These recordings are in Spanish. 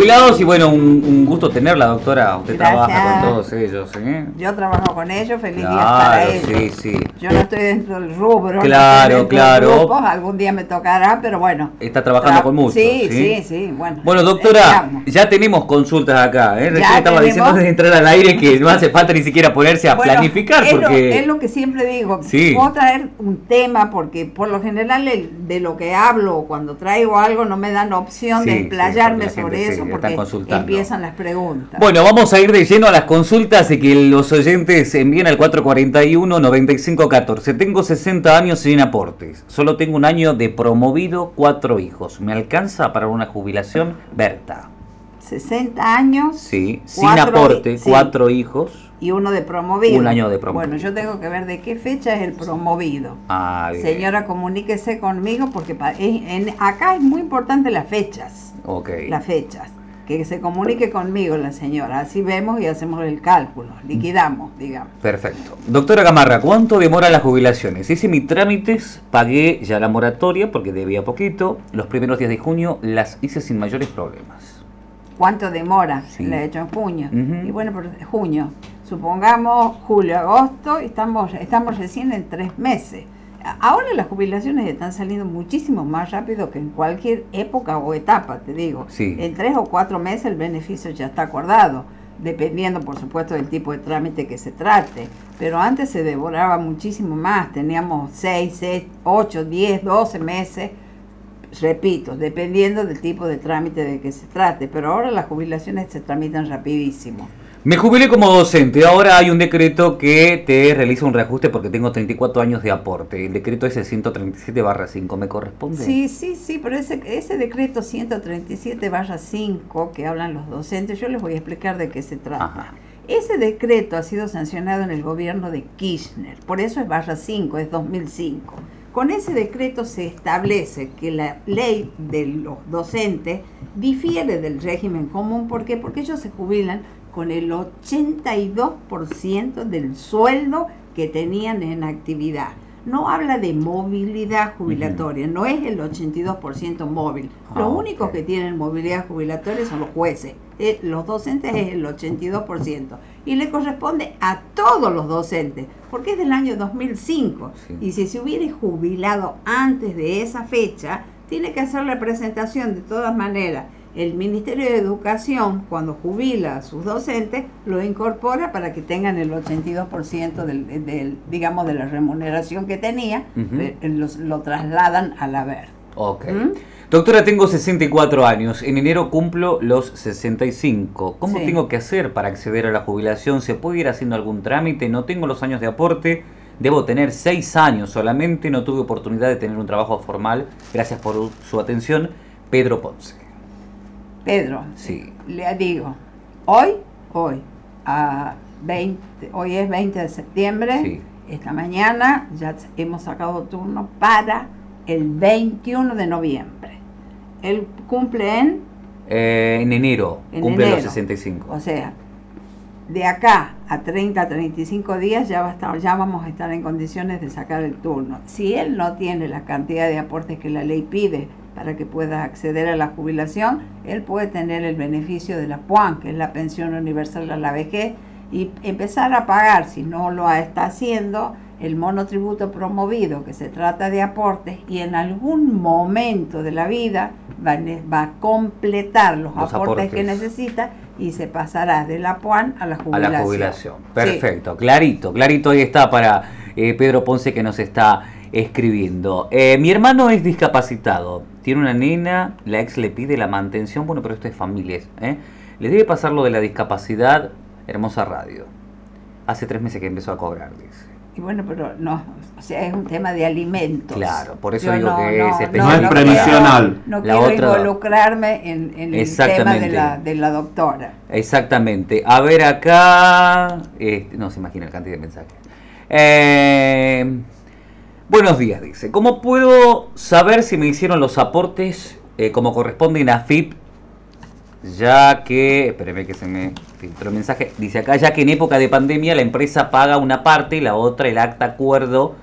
jubilados y bueno, un, gusto tenerla, doctora. Usted trabaja con todos ellos. ¿eh? Yo trabajo con ellos, feliz día para ellos. Sí, sí. Yo no estoy dentro del rubro. Claro, claro. algún día me tocará, pero bueno. Está trabajando con muchos. Sí, sí, sí, Bueno, bueno doctora, ya tenemos consultas acá. ¿eh? Ya estaba diciendo de entrar al aire que no hace falta ni siquiera ponerse a planificar. Es, porque... lo, es lo que siempre digo. Sí. Puedo traer un tema porque por lo general de lo que hablo cuando traigo algo no me dan opción de explayarme sobre eso porque empiezan las preguntas. Bueno, vamos a ir de lleno a las consultas y que los oyentes envíen al 441-9514. Tengo 60 años sin aportes. Solo tengo un año de promovido, cuatro hijos. ¿Me alcanza para una jubilación? Berta. 60 años. Sí, sin aporte, cuatro hijos y uno de promovido. Un año de promovido. Bueno, yo tengo que ver de qué fecha es el promovido. Ah, Señora, comuníquese conmigo porque en, acá es muy importante las fechas. Ok. Las fechas. Que se comunique conmigo la señora. Así vemos y hacemos el cálculo. Liquidamos, digamos. Perfecto. Doctora Gamarra, ¿cuánto demora las jubilaciones? Hice mis trámites, pagué ya la moratoria porque debía poquito. Los primeros días de junio las hice sin mayores problemas. ¿Cuánto demora? La he hecho en junio. Y bueno, por junio supongamos julio, agosto, estamos, estamos recién en tres meses. Ahora las jubilaciones están saliendo muchísimo más rápido que en cualquier época o etapa, te digo. En tres o cuatro meses el beneficio ya está acordado, dependiendo por supuesto del tipo de trámite que se trate. Pero antes se devoraba muchísimo más, teníamos seis, seis, ocho, diez, doce meses, repito, dependiendo del tipo de trámite de que se trate. Pero ahora las jubilaciones se tramitan rapidísimo. Me jubilé como docente. Ahora hay un decreto que te realiza un reajuste porque tengo 34 años de aporte. El decreto es el 137 barra 5. ¿Me corresponde? Sí, sí, sí, pero ese, ese decreto 137 barra 5 que hablan los docentes, yo les voy a explicar de qué se trata. Ese decreto ha sido sancionado en el gobierno de Kirchner. Por eso es barra 5, es 2005. Con ese decreto se establece que la ley de los docentes difiere del régimen común. ¿Por qué? Porque ellos se jubilan con el 82% del sueldo que tenían en actividad. No habla de movilidad jubilatoria, no es el 82% móvil. Los ah, únicos que tienen movilidad jubilatoria son los jueces. Eh, los docentes es el 82%. Y le corresponde a todos los docentes, porque es del año 2005. Y si se hubiera jubilado antes de esa fecha, tiene que hacer la presentación de todas maneras el Ministerio de Educación, cuando jubila a sus docentes, lo incorpora para que tengan el 82% del, del, digamos, de la remuneración que tenía, eh, lo trasladan a la ver. Ok. ¿Mm? Doctora, tengo 64 años. En enero cumplo los 65. ¿Cómo tengo que hacer para acceder a la jubilación? ¿Se puede ir haciendo algún trámite? No tengo los años de aporte. Debo tener 6 años solamente. No tuve oportunidad de tener un trabajo formal. Gracias por su atención. Pedro Ponce. Pedro, sí. le digo, hoy, hoy, a 20, hoy es 20 de septiembre, esta mañana ya hemos sacado turno para el 21 de noviembre. Él cumple en... Eh, en enero, cumple los 65. O sea, de acá a 30, 35 días ya, va a estar, ya vamos a estar en condiciones de sacar el turno. Si él no tiene la cantidad de aportes que la ley pide para que pueda acceder a la jubilación, él puede tener el beneficio de la PUAN, que es la pensión universal a la vejez, y empezar a pagar, si no lo está haciendo, el monotributo promovido, que se trata de aportes, y en algún momento de la vida va, a completar los, aportes, que necesita y se pasará de la PUAN a la jubilación. A la jubilación. Perfecto, clarito, clarito ahí está para eh, Pedro Ponce que nos está escribiendo. Eh, mi hermano es discapacitado, tiene una nena, la ex le pide la mantención, bueno, pero esto es familia. ¿eh? Le debe pasar lo de la discapacidad, hermosa radio. Hace tres meses que empezó a cobrar, dice. Y bueno, pero no, o sea, es un tema de alimentos. Claro, por eso digo que es especial. No, es previsional. No quiero involucrarme en, el tema de la, de la, doctora. Exactamente. A ver acá, este, no se imagina el cantidad de mensajes. Eh, Buenos días, dice. ¿Cómo puedo saber si me hicieron los aportes eh, como corresponden a FIP? Ya que, espéreme que se me filtró el mensaje, dice acá, ya que en época de pandemia la empresa paga una parte y la otra el acta acuerdo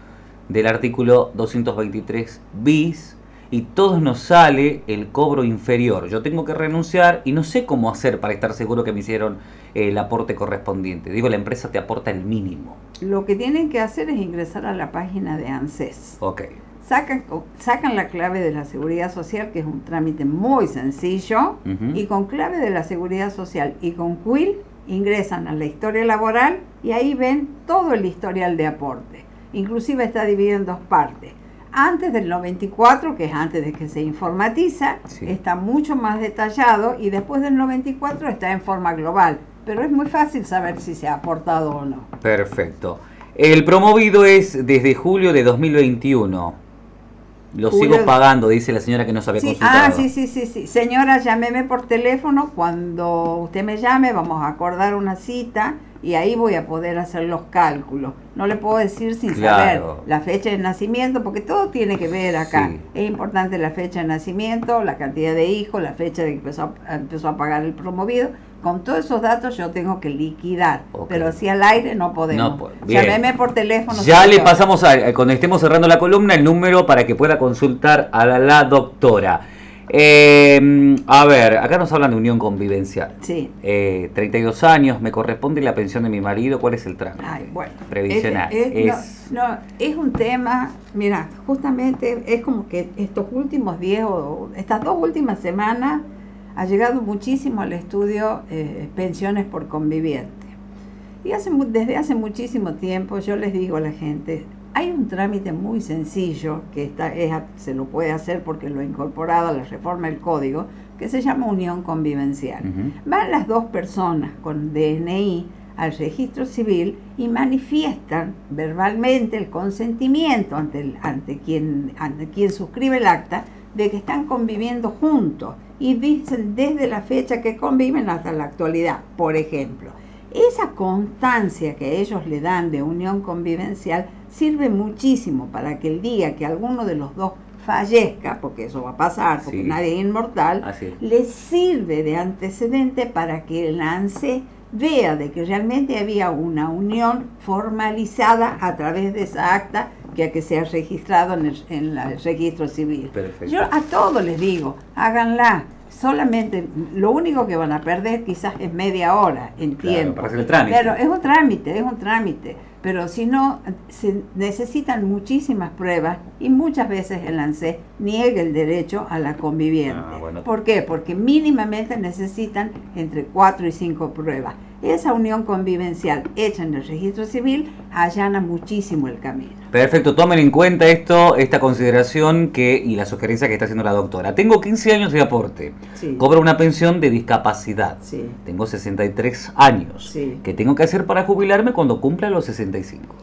del artículo 223 bis y todos nos sale el cobro inferior. Yo tengo que renunciar y no sé cómo hacer para estar seguro que me hicieron el aporte correspondiente. Digo, la empresa te aporta el mínimo. Lo que tienen que hacer es ingresar a la página de ANSES. Ok. Sacan, sacan la clave de la seguridad social, que es un trámite muy sencillo, y con clave de la seguridad social y con Quill ingresan a la historia laboral y ahí ven todo el historial de aporte. Inclusive está dividido en dos partes. Antes del 94, que es antes de que se informatiza, Sí. está mucho más detallado y después del 94 está en forma global. Pero es muy fácil saber si se ha aportado o no. Perfecto. El promovido es desde julio de 2021. Lo Julio- sigo pagando, dice la señora que nos había Sí, consultado. ah, sí, sí, sí, sí. Señora, llámeme por teléfono. Cuando usted me llame, vamos a acordar una cita y ahí voy a poder hacer los cálculos. No le puedo decir sin Claro. saber la fecha de nacimiento, porque todo tiene que ver acá. Sí. Es importante la fecha de nacimiento, la cantidad de hijos, la fecha de que empezó a, empezó a pagar el promovido. Con todos esos datos yo tengo que liquidar, pero si al aire no podemos. No. Llámeme por teléfono. Ya le pasamos, a, cuando estemos cerrando la columna, el número para que pueda consultar a la, la doctora. Eh, a ver, acá nos hablan de unión convivencial. Sí. Eh, 32 años, me corresponde la pensión de mi marido, ¿cuál es el trámite? Ay, bueno. Previsional. Es, es- no, Es- no, es un tema, mira, justamente es como que estos últimos 10 o estas dos últimas semanas ha llegado muchísimo al estudio eh, pensiones por conviviente. Y hace, desde hace muchísimo tiempo yo les digo a la gente, hay un trámite muy sencillo que está, es se lo puede hacer porque lo ha incorporado a la reforma del código, que se llama unión convivencial. Van las dos personas con DNI al registro civil y manifiestan verbalmente el consentimiento ante, el- ante, quien, ante quien suscribe el acta de que están conviviendo juntos y dicen desde la fecha que conviven hasta la actualidad, por ejemplo. Esa constancia que ellos le dan de unión convivencial sirve muchísimo para que el día que alguno de los dos fallezca, porque eso va a pasar, porque Sí. nadie es inmortal, le sirve de antecedente para que el ANSE vea de que realmente había una unión formalizada a través de esa acta que, que se ha registrado en el, en el registro civil. Perfecto. Yo a todos les digo, háganla. Solamente lo único que van a perder quizás es media hora en Claro, tiempo. para hacer el trámite. Pero es un trámite, es un trámite. Pero si no, se necesitan muchísimas pruebas y muchas veces el ANSE niega el derecho a la conviviente. Ah, bueno. ¿Por qué? Porque mínimamente necesitan entre cuatro y cinco pruebas. Esa unión convivencial hecha en el registro civil allana muchísimo el camino. Perfecto, tomen en cuenta esto, esta consideración que y la sugerencia que está haciendo la doctora. Tengo 15 años de aporte, Sí. cobro una pensión de discapacidad. Sí. Tengo 63 años. Sí. ¿Qué tengo que hacer para jubilarme cuando cumpla los 65?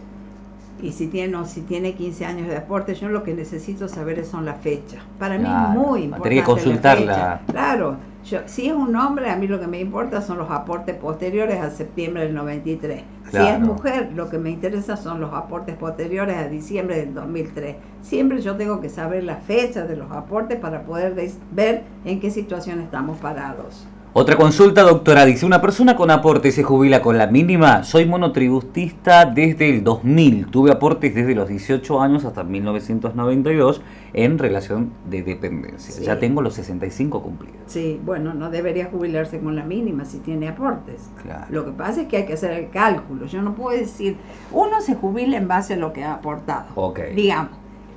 Y si tiene, o si tiene 15 años de aporte, yo lo que necesito saber son las fechas. Para mí es muy importante. tener que consultarla. la fecha. Claro, yo, si es un hombre, a mí lo que me importa son los aportes posteriores a septiembre del 93. Si es Claro. mujer, lo que me interesa son los aportes posteriores a diciembre del 2003. Siempre yo tengo que saber la fecha de los aportes para poder ver en qué situación estamos parados. Otra consulta, doctora. Dice, una persona con aporte se jubila con la mínima. Soy monotributista desde el 2000. Tuve aportes desde los 18 años hasta 1992 en relación de dependencia. Sí. Ya tengo los 65 cumplidos. Sí, bueno, no debería jubilarse con la mínima si tiene aportes. Claro. Lo que pasa es que hay que hacer el cálculo. Yo no puedo decir, uno se jubila en base a lo que ha aportado. Ok. Digamos,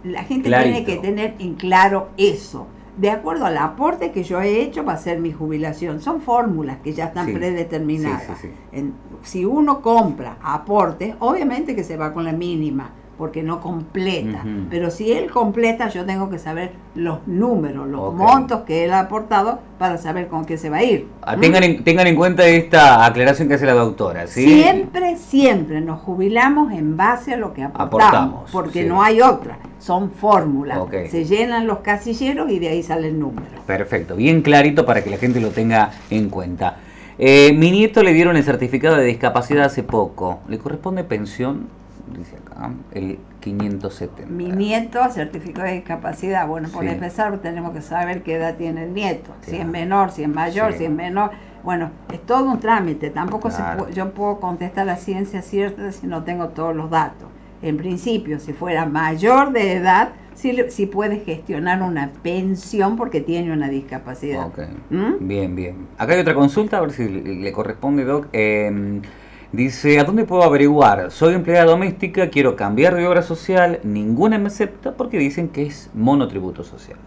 la gente Clarito. tiene que tener en claro eso. De acuerdo al aporte que yo he hecho va a ser mi jubilación. Son fórmulas que ya están Sí. predeterminadas. Sí, sí, sí. En- si uno compra aportes, obviamente que se va con la mínima, porque no completa. Pero si él completa, yo tengo que saber los números, los montos que él ha aportado para saber con qué se va a ir. Ah, tengan, en, tengan en cuenta esta aclaración que hace la doctora. ¿sí? Siempre, siempre nos jubilamos en base a lo que aportamos, Aportamos, porque sí. no hay otra, son fórmulas. Se llenan los casilleros y de ahí sale el número. Perfecto, bien clarito para que la gente lo tenga en cuenta. Eh, mi nieto le dieron el certificado de discapacidad hace poco. ¿Le corresponde pensión? Dice acá, el 570. Mi nieto certificado de discapacidad, bueno, por Sí. empezar tenemos que saber qué edad tiene el nieto, si es menor, si es mayor, Sí. si es menor. Bueno, es todo un trámite, tampoco se Claro. pu- yo puedo contestar la ciencia cierta si no tengo todos los datos. En principio, si fuera mayor de edad, si, si puede gestionar una pensión porque tiene una discapacidad. Ok. ¿Mm? Bien, bien. Acá hay otra consulta, a ver si le, le corresponde, Doc. Eh, dice, ¿a dónde puedo averiguar? Soy empleada doméstica, quiero cambiar de obra social, ninguna me acepta porque dicen que es monotributo social.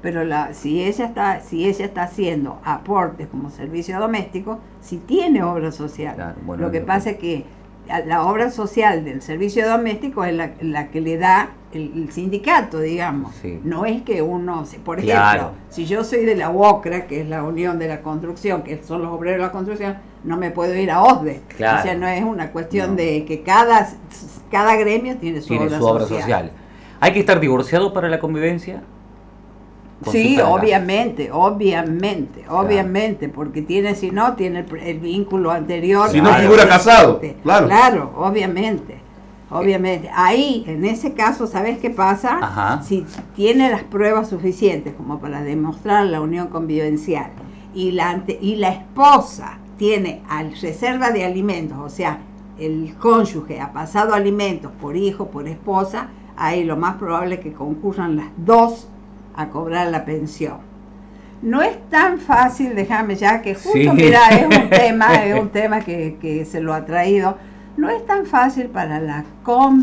Pero la, si ella está, si ella está haciendo aportes como servicio doméstico, si tiene obra social. Claro, bueno, lo que pasa es que la obra social del servicio doméstico es la, la que le da el, el sindicato, digamos. Sí. No es que uno, por Claro. ejemplo, si yo soy de la UOCRA, que es la Unión de la Construcción, que son los obreros de la construcción, no me puedo ir a OSDE. Claro. O sea, no es una cuestión No. de que cada, cada gremio tiene su, Tiene obra, su obra social. social. ¿Hay que estar divorciado para la convivencia? Sí, obviamente, obviamente, obviamente, porque tiene, si no, tiene el, el vínculo anterior. Si no Claro, figura casado, existe. claro. Claro, obviamente, obviamente. Ahí, en ese caso, ¿sabes qué pasa? Ajá. Si tiene las pruebas suficientes como para demostrar la unión convivencial y la, ante- y la esposa tiene al reserva de alimentos, o sea, el cónyuge ha pasado alimentos por hijo, por esposa, ahí lo más probable es que concurran las dos a cobrar la pensión. No es tan fácil, déjame ya que justo, Sí. mira, es un tema, es un tema que, que se lo ha traído. No es tan fácil para la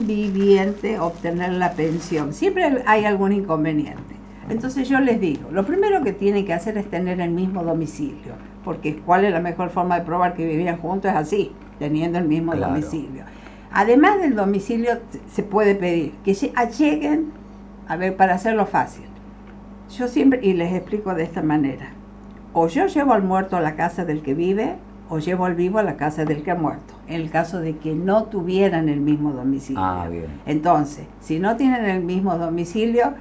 conviviente obtener la pensión. Siempre hay algún inconveniente. Entonces yo les digo, lo primero que tienen que hacer es tener el mismo domicilio, porque ¿cuál es la mejor forma de probar que vivían juntos? Es así, teniendo el mismo Claro. domicilio. Además del domicilio, se puede pedir que lle- lleguen, a ver, para hacerlo fácil. Yo siempre, y les explico de esta manera, o yo llevo al muerto a la casa del que vive, o llevo al vivo a la casa del que ha muerto, en el caso de que no tuvieran el mismo domicilio. Ah, bien. Entonces, si no tienen el mismo domicilio,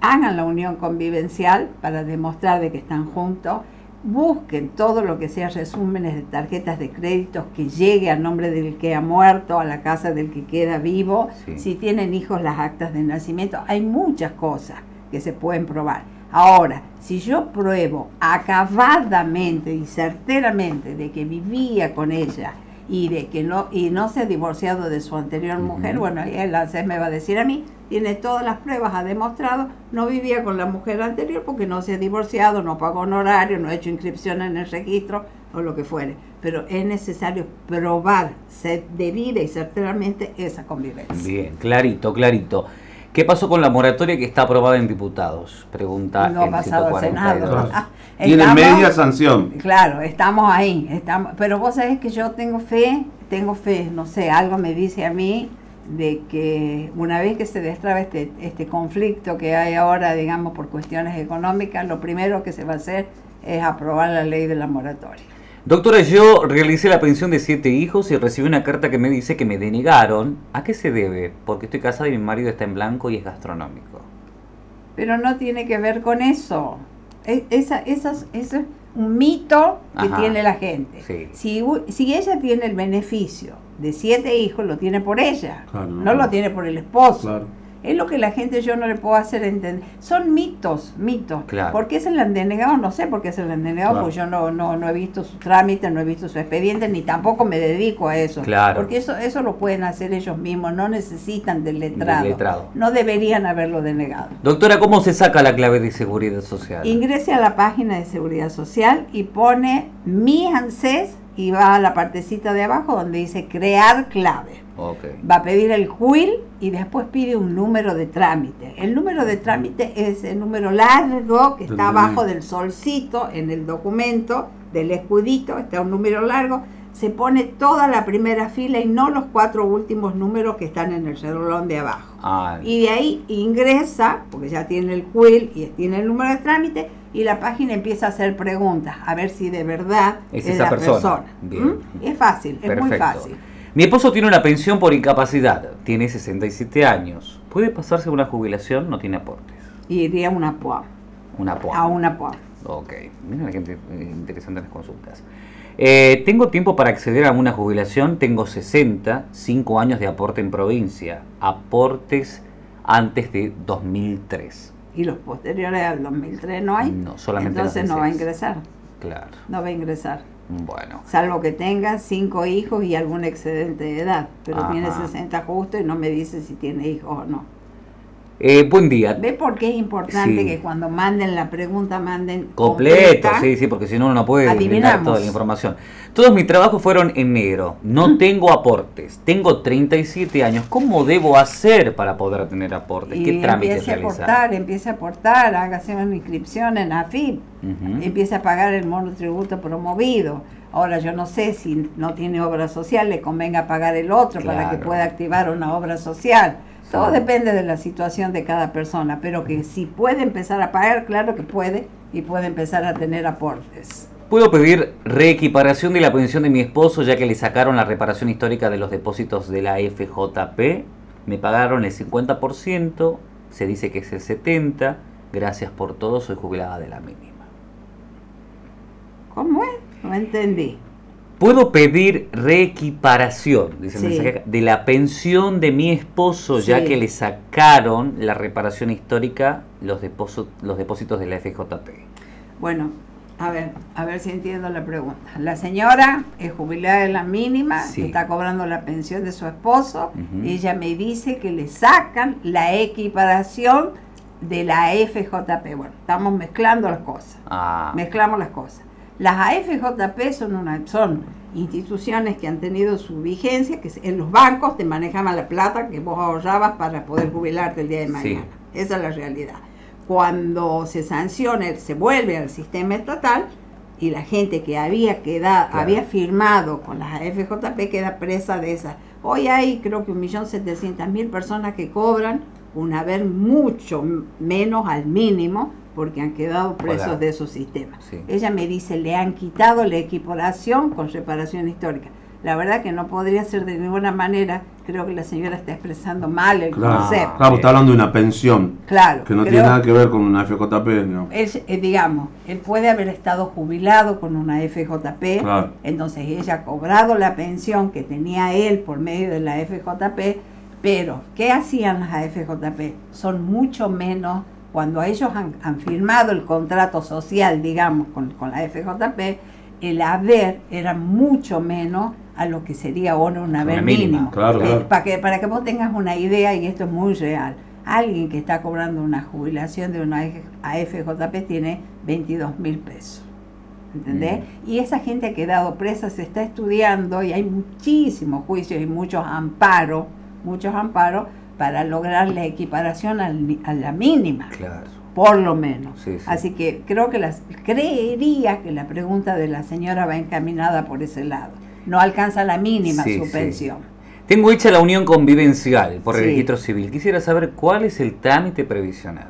hagan la unión convivencial para demostrar de que están juntos, busquen todo lo que sea resúmenes de tarjetas de créditos que llegue a nombre del que ha muerto, a la casa del que queda vivo, Sí. si tienen hijos las actas de nacimiento, hay muchas cosas que se pueden probar. Ahora, si yo pruebo acabadamente y certeramente de que vivía con ella y de que no y no se ha divorciado de su anterior mujer, Ujú. bueno, y él me va a decir a mí, tiene todas las pruebas, ha demostrado, no vivía con la mujer anterior porque no se ha divorciado, no pagó honorario, no ha hecho inscripción en el registro o lo que fuere. Pero es necesario probar se- debida y certeramente esa convivencia. Bien, clarito, clarito. ¿Qué pasó con la moratoria que está aprobada en diputados? Pregunta No ha el pasado al Senado. 142. Ah, Tiene estamos- media sanción. Claro, estamos ahí, estamos, pero vos sabés que yo tengo fe, tengo fe, no sé, algo me dice a mí de que una vez que se destraba este, este conflicto que hay ahora, digamos, por cuestiones económicas, lo primero que se va a hacer es aprobar la ley de la moratoria. Doctora, yo realicé la pensión de siete hijos y recibí una carta que me dice que me denegaron. ¿A qué se debe? Porque estoy casada y mi marido está en blanco y es gastronómico. Pero no tiene que ver con eso. E- Esa, esas- eso es un mito que Ajá. tiene la gente. Sí. Si, u- si ella tiene el beneficio de siete hijos, lo tiene por ella, Claro, no, no. lo tiene por el esposo. Claro. Es lo que la gente yo no le puedo hacer entender. Son mitos, mitos. Claro. ¿Por qué se le han denegado? No sé por qué se le han denegado, Claro. porque yo no, no, no he visto su trámite, no he visto su expediente, ni tampoco me dedico a eso. Claro. Porque eso, eso lo pueden hacer ellos mismos, no necesitan del letrado. Del letrado. No deberían haberlo denegado. Doctora, ¿cómo se saca la clave de seguridad social? Ingrese a la página de Seguridad Social y pone mi ANSES y va a la partecita de abajo donde dice crear clave. Ok. Va a pedir el quill y después pide un número de trámite. El número de trámite es el número largo que está abajo del solcito en el documento, del escudito, está un número largo. Se pone toda la primera fila y no los cuatro últimos números que están en el renglón de abajo. Ah, Y de ahí ingresa, porque ya tiene el quill y tiene el número de trámite, y la página empieza a hacer preguntas, a ver si de verdad Es es, esa la persona. persona. Bien. ¿Mm? Es fácil, es muy fácil. Mi esposo tiene una pensión por incapacidad. Tiene 67 años. ¿Puede pasarse una jubilación? No tiene aportes. Iría a una PUA, Una POA. a una PUA. Ok, mira la gente eh, interesante en las consultas. Eh, tengo tiempo para acceder a una jubilación, tengo 60, 5 años de aporte en provincia, aportes antes de 2003. Y los posteriores al 2003 no hay. No, solamente Entonces no va a ingresar, Claro, no va a ingresar. bueno. Salvo que tenga cinco hijos y algún excedente de edad. Pero tiene Ajá. 60 justo y no me dice si tiene hijos o no. Eh, buen día. ¿Ve por qué es importante Sí. que cuando manden la pregunta manden Completo, completa? sí, sí, porque si no no puede Adivinamos. toda la información. Todos mis trabajos fueron en negro. No tengo aportes. Tengo 37 años. ¿Cómo debo hacer para poder tener aportes? ¿Qué Y trámites empiece a aportar, empiece a aportar, hágase una inscripción en AFIP, Ujú. empiece a pagar el monotributo promovido. Ahora yo no sé si no tiene obra social, le convenga pagar el otro para que pueda activar una obra social. Todo depende de la situación de cada persona, pero que si puede empezar a pagar, claro que puede, y puede empezar a tener aportes. ¿Puedo pedir reequiparación de la pensión de mi esposo ya que le sacaron la reparación histórica de los depósitos de la FJP? Me pagaron el 50%, se dice que es el 70%. Gracias por todo, soy jubilada de la mínima. ¿Cómo es? No entendí. ¿Puedo pedir reequiparación, dice el mensaje de la pensión de mi esposo ya que le sacaron la reparación histórica los, depósitos los depósitos de la FJP? Bueno, a ver, a ver si entiendo la pregunta. La señora es jubilada de la mínima, Sí. está cobrando la pensión de su esposo. Ujú. Ella me dice que le sacan la equiparación de la FJP. Bueno, estamos mezclando las cosas. Ah, Mezclamos las cosas. Las AFJP son, una, son instituciones que han tenido su vigencia, que en los bancos te manejaban la plata que vos ahorrabas para poder jubilarte el día de Sí. mañana. Esa es la realidad. Cuando se sanciona, se vuelve al sistema estatal y la gente que había quedado, Claro. había firmado con las AFJP queda presa de esas. Hoy hay creo que 1.700.000 personas que cobran un haber mucho menos al mínimo porque han quedado presos Hola. de esos sistemas. Sí. Ella me dice, le han quitado la equiparación con reparación histórica. La verdad que no podría ser de ninguna manera, creo que la señora está expresando mal el Claro, concepto. claro, está hablando de una pensión Claro, que no tiene nada que ver con una FJP. ¿no? él, eh, digamos, él puede haber estado jubilado con una FJP, Claro. entonces ella ha cobrado la pensión que tenía él por medio de la FJP, pero ¿qué hacían las AFJP? Son mucho menos, cuando ellos han, han firmado el contrato social, digamos, con, con la FJP, el haber era mucho menos a lo que sería ahora un haber mínimo. claro, Eh, claro. para, que, para que vos tengas una idea, y esto es muy real, alguien que está cobrando una jubilación de una AFJP tiene 22 mil pesos. ¿Entendés? Y esa gente ha quedado presa, se está estudiando y hay muchísimos juicios y muchos amparos, muchos amparos para lograr la equiparación al a la mínima, claro. por lo menos. Sí, sí. Así que creo que las, creería que la pregunta de la señora va encaminada por ese lado. No alcanza la mínima Sí, su pensión. Tengo hecha la unión convivencial por el registro civil. Quisiera saber cuál es el trámite previsional.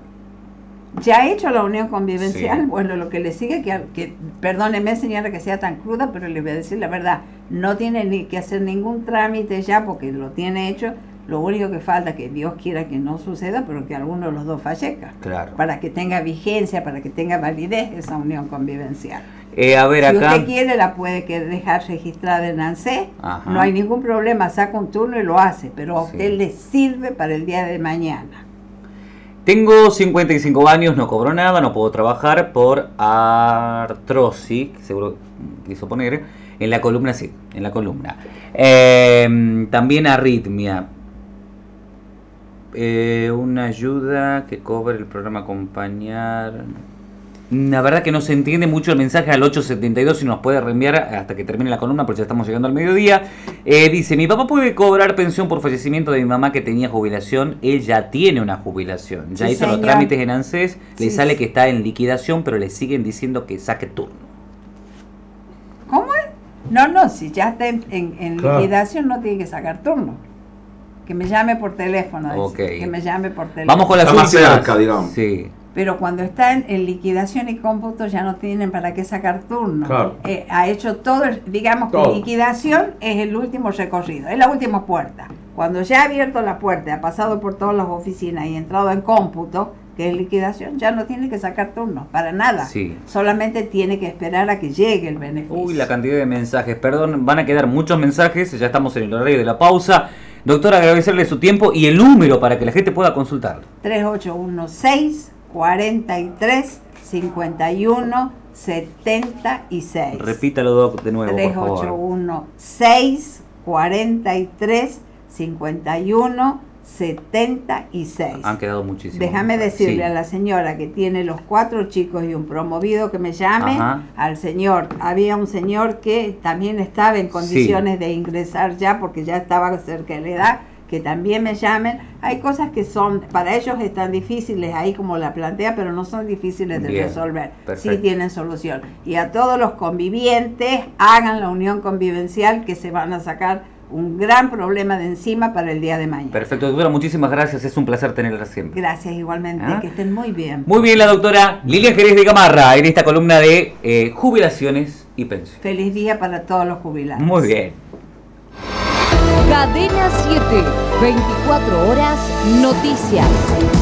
¿Ya ha hecho la unión convivencial? Sí. Bueno, lo que le sigue, que, que perdóneme señora que sea tan cruda, pero le voy a decir la verdad, no tiene ni que hacer ningún trámite ya porque lo tiene hecho, lo único que falta que Dios quiera que no suceda, pero que alguno de los dos fallezca, Claro. para que tenga vigencia, para que tenga validez esa unión convivencial. Eh, a ver si acá. usted quiere la puede que dejar registrada en ANSE, Ajá. no hay ningún problema, saca un turno y lo hace, pero a Sí. usted le sirve para el día de mañana. Tengo 55 años, no cobro nada, no puedo trabajar por artrosis, seguro quiso poner, en la columna, sí, en la columna. Eh, también arritmia. Eh, una ayuda que cobre el programa acompañar. La verdad que no se entiende mucho el mensaje al 872 si nos puede reenviar hasta que termine la columna porque ya estamos llegando al mediodía. Eh, dice, mi papá puede cobrar pensión por fallecimiento de mi mamá que tenía jubilación. Él ya tiene una jubilación. Ya Sí, hizo los trámites en ANSES. Le sale sí. que está en liquidación, pero le siguen diciendo que saque turno. ¿Cómo es? No, no, si ya está en, en- en Claro. liquidación no tiene que sacar turno. Que me llame por teléfono. dice, Ok. Que me llame por teléfono. Vamos con Está más cerca, digamos. Sí. Pero cuando está en, en liquidación y cómputo ya no tienen para qué sacar turno. Claro. Eh, ha hecho todo, el- digamos que liquidación es el último recorrido, es la última puerta. Cuando ya ha abierto la puerta, ha pasado por todas las oficinas y entrado en cómputo, que es liquidación, ya no tiene que sacar turno, para nada. Sí. Solamente tiene que esperar a que llegue el beneficio. Uy, la cantidad de mensajes. Perdón, van a quedar muchos mensajes. Ya estamos en el horario de la pausa. Doctor, agradecerle su tiempo y el número para que la gente pueda consultarlo. 3816 43 51 76. Repítalo, Doc, de nuevo, por favor. 3816 43 51 76. Han quedado muchísimos. Déjame decirle Sí. a la señora que tiene los cuatro chicos y un promovido que me llame, Ajá. al señor. Había un señor que también estaba en condiciones de ingresar ya porque ya estaba cerca de la edad, que también me llamen. Hay cosas que son, para ellos están difíciles ahí como la plantea, pero no son difíciles de Bien, resolver. Sí perfecto. tienen solución. Y a todos los convivientes, hagan la unión convivencial que se van a sacar un gran problema de encima para el día de mañana. Perfecto, doctora, muchísimas gracias. Es un placer tenerla siempre. Gracias igualmente, ¿Ah? que estén muy bien. Muy bien, la doctora Lilian Jerez de Gamarra en esta columna de eh, jubilaciones y pensiones. Feliz día para todos los jubilados. Muy bien. Cadena 7, 24 horas, noticias.